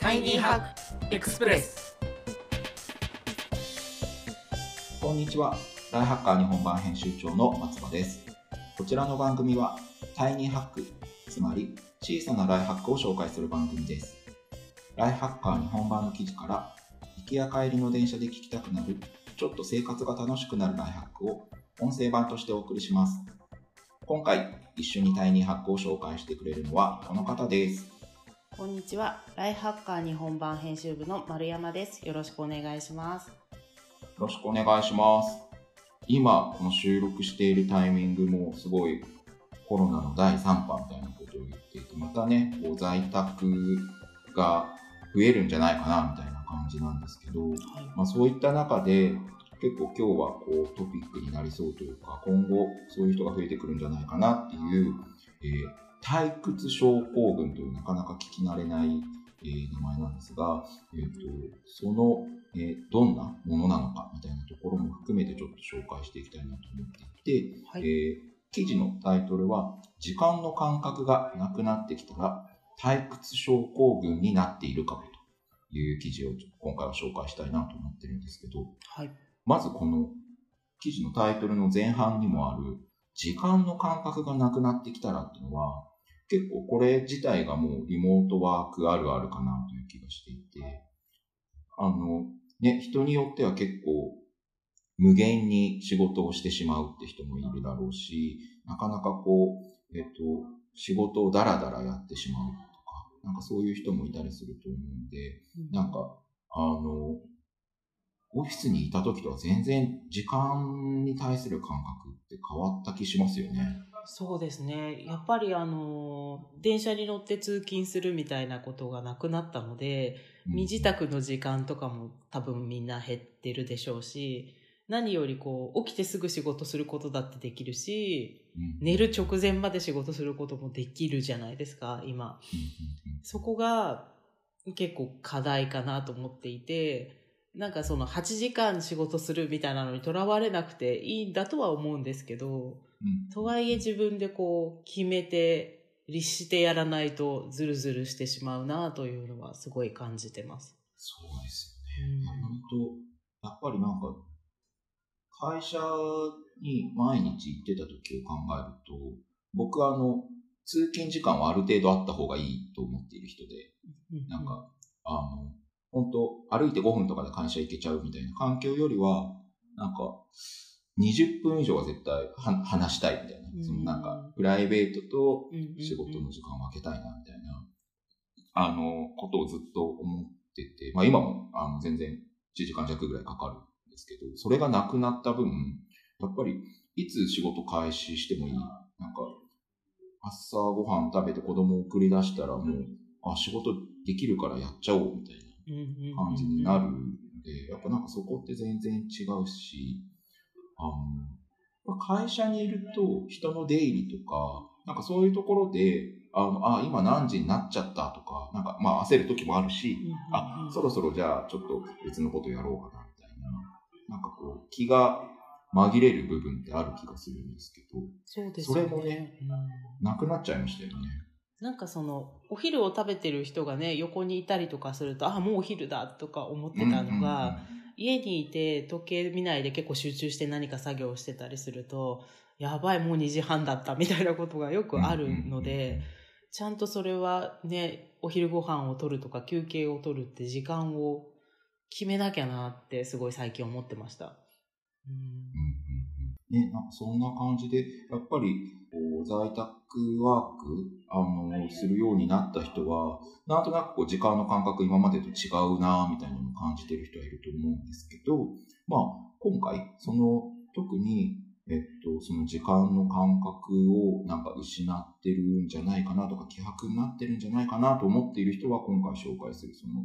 タイニーハックエクスプレスこんにちは。ライフハッカー日本版編集長の松葉です。こちらの番組は、タイニーハック、つまり小さなライフハックを紹介する番組です。ライフハッカー日本版の記事から、行きや帰りの電車で聞きたくなる、ちょっと生活が楽しくなるライフハックを音声版としてお送りします。今回、一緒にタイニーハックを紹介してくれるのはこの方です。こんにちは。ライハッカー日本版編集部の丸山です。よろしくお願いします。よろしくお願いします。今、この収録しているタイミングもすごいコロナの第3波みたいなことを言っていて、またね、こう在宅が増えるんじゃないかなみたいな感じなんですけど、まあ、そういった中で結構今日はこうトピックになりそうというか、今後そういう人が増えてくるんじゃないかなっていう、えー退屈症候群というなかなか聞き慣れない、えー名前なんですが、えー、とその、えーどんなものなのかみたいなところも含めてちょっと紹介していきたいなと思っていて、はい。えー記事のタイトルは「時間の感覚がなくなってきたら退屈症候群になっているかも」という記事を今回は紹介したいなと思ってるんですけどはい。まずこの記事のタイトルの前半にもある時間の感覚がなくなってきたらっていうのは結構これ自体がもうリモートワークあるあるかなという気がしていてあのね人によっては結構無限に仕事をしてしまうって人もいるだろうしなかなかこうえっと仕事をダラダラやってしまうとかなんかそういう人もいたりすると思うんでなんか、あの、オフィスにいた時とは全然時間に対する感覚って変わった気しますよね。そうですね。やっぱりあの、電車に乗って通勤するみたいなことがなくなったので、うん身支度の時間とかも多分みんな減ってるでしょうし、何よりこう、起きてすぐ仕事することだってできるし、うん寝る直前まで仕事することもできるじゃないですか、今。そこが結構課題かなと思っていて、なんかその8時間仕事するみたいなのにとらわれなくていいんだとは思うんですけど、うんうんとはいえ自分でこう決めて、律してやらないとズルズルしてしまうなというのはすごい感じてます。そうですよね。本当やっぱりなんか、会社に毎日行ってた時を考えると、僕はあの、通勤時間はある程度あった方がいいと思っている人で、なんか、あの、本当歩いて5分とかで会社行けちゃうみたいな環境よりは、なんか、20分以上は絶対は話したいみたいな。うんそのなんか、プライベートと仕事の時間を分けたいなみたいな、あの、ことをずっと思ってて、まあ今もあの全然1時間弱ぐらいかかるんですけど、それがなくなった分、やっぱりいつ仕事開始してもいい。なんか、朝ごはん食べて子供を送り出したらもう、あ、仕事できるからやっちゃおうみたいな感じになるので、やっぱなんかそこって全然違うし、あの、会社にいると人の出入りとか、なんかそういうところで、あの、あ、今何時になっちゃったとか、なんかまあ焦る時もあるし、あ、そろそろじゃあちょっと別のことやろうかなみたいな、なんかこう気が紛れる部分ってある気がするんですけど、そうですよね。それもねうんなくなっちゃいましたよね。なんかその、お昼を食べてる人がね、横にいたりとかすると、あ、もうお昼だとか思ってたのが、家にいて時計見ないで結構集中して何か作業してたりすると、やばい、もう2時半だったみたいなことがよくあるので、ちゃんとそれはね、お昼ご飯を取るとか休憩を取るって時間を決めなきゃなってすごい最近思ってました。うんね、なんかそんな感じで、やっぱりこう在宅ワークあのするようになった人は、なんとなくこう時間の感覚今までと違うなみたいなのを感じてる人はいると思うんですけど、まあ今回、その特に、えっと、その時間の感覚をなんか失ってるんじゃないかなとか、希薄になってるんじゃないかなと思っている人は今回紹介するその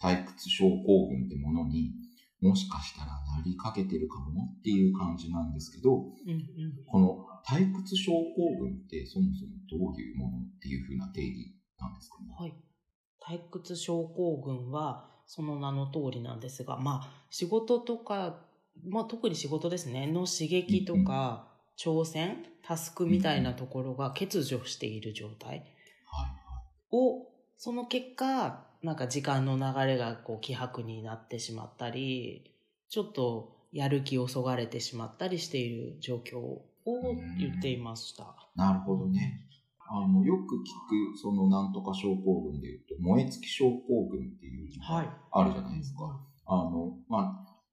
退屈症候群ってものにもしかしたらなりかけてるかもっていう感じなんですけど、うんうんこの退屈症候群ってそもそもどういうものっていう風な定義なんですかね？はい。退屈症候群は、その名の通りなんですが、まあ、仕事とか、まあ、特に仕事ですね、の刺激とか、挑戦、タスクみたいなところが欠如している状態はい。をその結果、なんか時間の流れがこう希薄になってしまったり、ちょっとやる気をそがれてしまったりしている状況を言っていました。なるほどね。あの、よく聞く、そのなんとか症候群でいうと、燃え尽き症候群っていうのはいがあるじゃないですか。あの、まあ、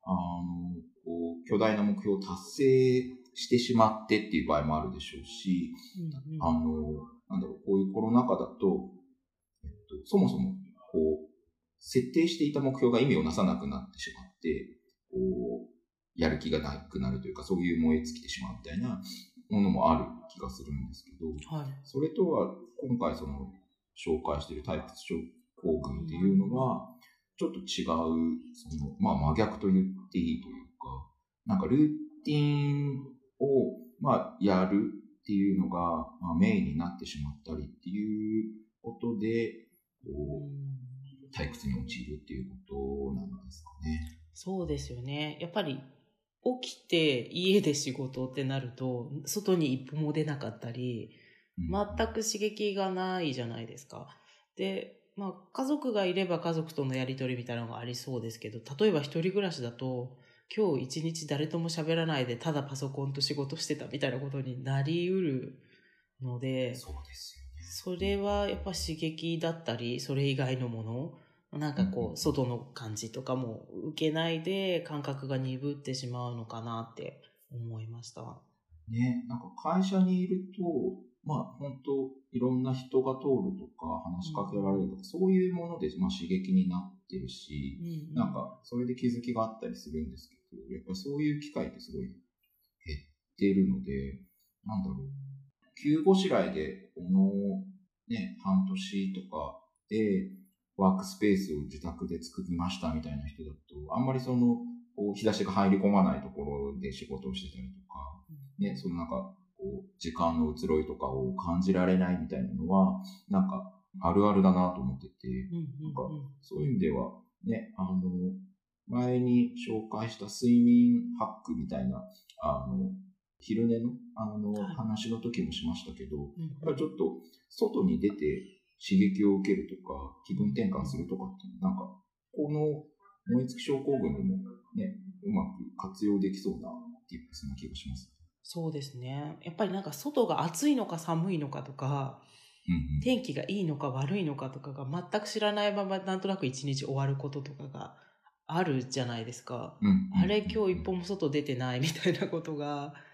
あの、こう、巨大な目標を達成してしまってっていう場合もあるでしょうし、うんうんあの、なんだろう、こういうコロナ禍だと、と、そもそも、こう、設定していた目標が意味をなさなくなってしまって、こう、やる気がなくなるというか、そういう燃え尽きてしまうみたいなものもある気がするんですけど、はい。それとは、今回その、紹介している退屈症候群っていうのは、ちょっと違う、その、まあ真逆と言っていいというか、なんかルーティンを、まあやるっていうのが、まあ、メインになってしまったりっていうことで、退屈に陥るっていうことなんですかね。そうですよね。やっぱり起きて家で仕事ってなると、外に一歩も出なかったり、うん全く刺激がないじゃないですか。で、まあ家族がいれば家族とのやりとりみたいなのがありそうですけど、例えば一人暮らしだと、今日一日誰とも喋らないでただパソコンと仕事してたみたいなことになりうるので、そうですそれはやっぱ刺激だったり、それ以外のもの、なんかこうんう、外の感じとかも受けないで感覚が鈍ってしまうのかなって思いました。よね。ね、なんか会社にいると、まあ本当いろんな人が通るとか話しかけられるとか、そういうもので、まあ、刺激になってるし、なんかそれで気づきがあったりするんですけど、やっぱりそういう機会ってすごい減ってるので、なんだろう、急ごしらえで、このね、半年とかでワークスペースを自宅で作りましたみたいな人だと、あんまりその、こう日差しが入り込まないところで仕事をしてたりとか、ね、そのなんか、こう、時間の移ろいとかを感じられないみたいなのは、なんか、あるあるだなと思ってて、うんうんうん。そういう意味では、ね、あの、前に紹介した睡眠ハックみたいな、あの、昼寝の、あの、はい話の時もしましたけど、うんやっぱりちょっと、外に出て刺激を受けるとか、気分転換するとかっていうのは、なんか、この燃え尽き症候群でもね、うまく活用できそうな、ティップスな気がします。そうですね。やっぱりなんか外が暑いのか寒いのかとか、うんうん天気がいいのか悪いのかとかが全く知らないままなんとなく一日終わることとかがあるじゃないですか。うんうんあれ今日一歩も外出てないみたいなことがね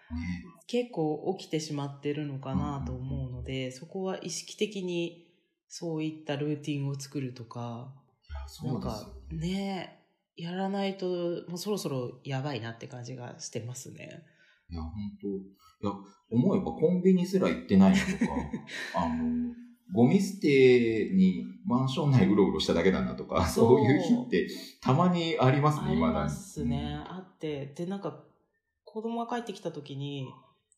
結構起きてしまってるのかなと思うので、そこは意識的にそういったルーティンを作るとか、いや、そうですよね。ね、やらないともうそろそろやばいなって感じがしてますね。いや、本当いや、思えばコンビニすら行ってないのとか、あの、ゴミ捨てにマンション内うろうろしただけなんだとか、そういう日ってたまにありますね、あり未だにますね。あって。で、なんか、子供が帰ってきた時に、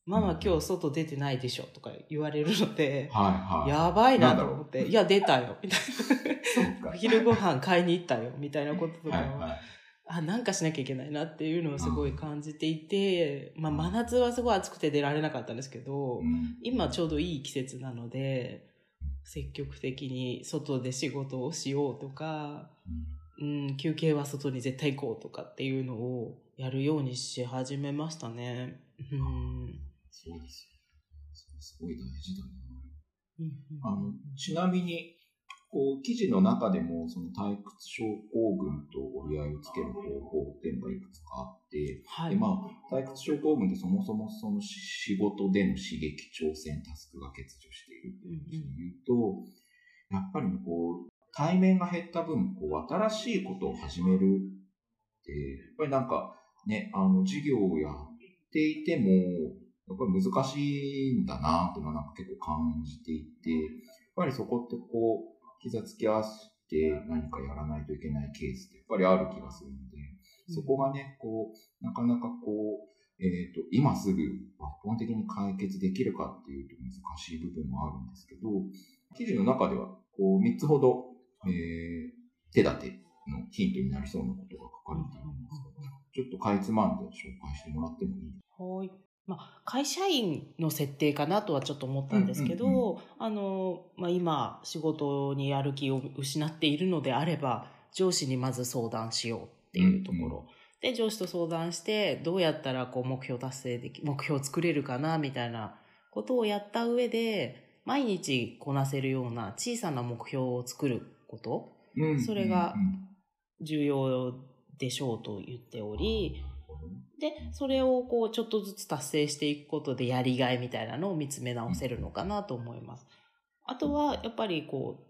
ママ今日外出てないでしょとか言われるので、はいはい。やばいなと思って、いや、出たよ、みたい。な。昼ご飯買いに行ったよ、みたいなこととかは、はいはい。あ、なんかしなきゃいけないなっていうのをすごい感じていて、まあ、真夏はすごい暑くて出られなかったんですけど、うん今ちょうどいい季節なので、積極的に外で仕事をしようとか、うん、休憩は外に絶対行こうとかっていうのをやるようにし始めましたね。うん。そうですよ。すごい大事だな。うんあの、ちなみに、こう、記事の中でも、その退屈症候群と折り合いをつける方法っていうのがいくつかあって、はい。でまあ、退屈症候群ってそもそもその仕事での刺激、挑戦、タスクが欠如しているっていうことで言うと、やっぱりねこう、対面が減った分、こう、新しいことを始めるって、やっぱりなんかね、あの、授業をやっていても、やっぱり難しいんだなっていうのはなんか結構感じていて、やっぱりそこってこう、膝つき合わせて何かやらないといけないケースってやっぱりある気がするので、そこがね、こう、なかなかこう、えっ、と、今すぐ抜本的に解決できるかっていうと難しい部分もあるんですけど、記事の中では、こう、3つほど、えー、手立てのヒントになりそうなことが書かれているんですが、ちょっとかいつまんで紹介してもらってもいい？ですかはい。まあ、会社員の設定かなとはちょっと思ったんですけど、うんうんあの、まあ、今仕事にやる気を失っているのであれば上司にまず相談しようっていうところ、うん。で上司と相談してどうやったらこう目標達成でき目標を作れるかなみたいなことをやった上で毎日こなせるような小さな目標を作ること？うん。それがうん重要でしょうと言っており、うんで、それをこう、ちょっとずつ達成していくことでやりがいみたいなのを見つめ直せるのかなと思います。あとは、やっぱりこ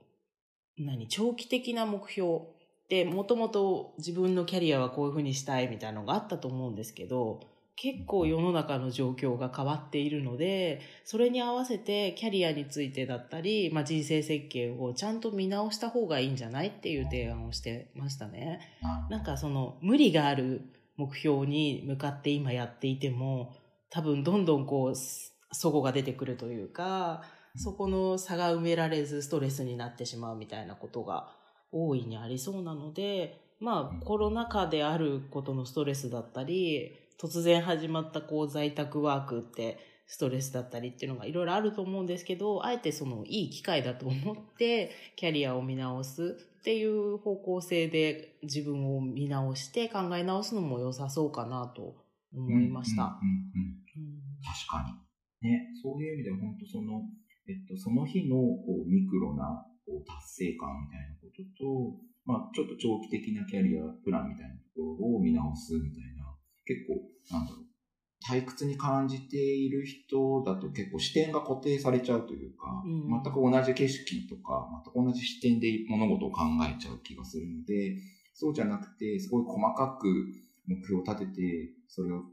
う、何、長期的な目標。で、もともと自分のキャリアはこういうふうにしたいみたいなのがあったと思うんですけど、結構世の中の状況が変わっているので、それに合わせてキャリアについてだったり、まあ、人生設計をちゃんと見直した方がいいんじゃないっていう提案をしてましたね。なんかその無理がある目標に向かって今やっていても多分どんどんこうす齟齬が出てくるというかそこの差が埋められずストレスになってしまうみたいなことが大いにありそうなのでまうんあコロナ禍であることのストレスだったり突然始まったこう在宅ワークってストレスだったりっていうのがいろいろあると思うんですけどあえてそのいい機会だと思って キャリアを見直すっていう方向性で自分を見直して考え直すのも良さそうかなと思いました。確かに。ね、そういう意味では本当その、えっと、その日のこうミクロなこう達成感みたいなことと、まあ、ちょっと長期的なキャリアプランみたいなところを見直すみたいな、結構、なんだろう、退屈に感じている人だと結構視点が固定されちゃうというか、うん。全く同じ景色とか、全く同じ視点で物事を考えちゃう気がするので、そうじゃなくて、すごい細かく目標を立てて、それを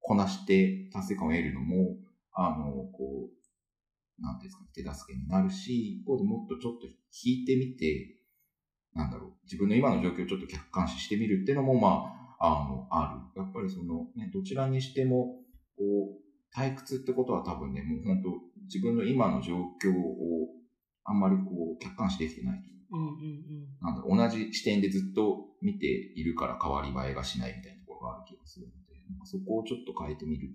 こなして達成感を得るのも、あの、こう、なんていうんですかね、手助けになるし、一方でもっとちょっと引いてみて、なんだろう、自分の今の状況をちょっと客観視してみるっていうのも、まあ、あの、ある。やっぱりその、ね、どちらにしても、こう、退屈ってことは多分ね、もう本当自分の今の状況をあんまりこう、客観視できてないというか、うんうんなんだ同じ視点でずっと見ているから変わり映えがしないみたいなところがある気がするので、なんかそこをちょっと変えてみる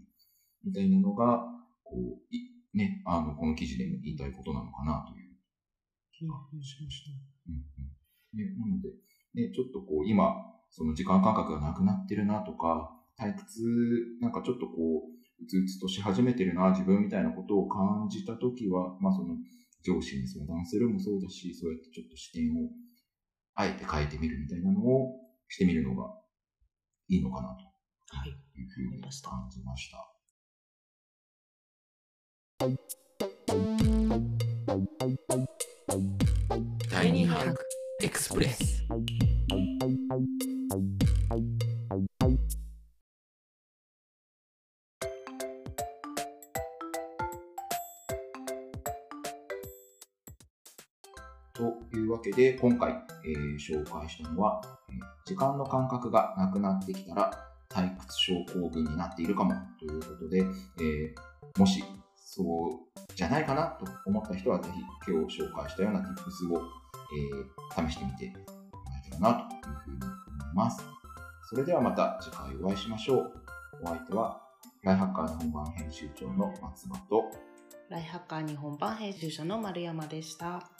みたいなのが、こう、いね、あの、この記事でも言いたいことなのかなという気がしました。うんうんね、なので、ね、ちょっとこう、今、その時間感覚がなくなってるなとか、退屈、なんかちょっとこう、うつうつとし始めてるな、自分みたいなことを感じたときは、まあその、上司に相談するもそうだし、そうやってちょっと視点を、あえて変えてみるみたいなのをしてみるのがいいのかなはい。というふうに感じました。第二ハークエクスプレスわけで、今回、えー紹介したのは、え時間の感覚がなくなってきたら退屈症候群になっているかもということで、えーもしそうじゃないかなと思った人は、ぜひ今日紹介したような Tips を、えー試してみてもらえたらなというふうに思います。それではまた次回お会いしましょう。お相手は、ライハッカーの本番編集長の松葉と、ライハッカー日本版編集者の丸山でした。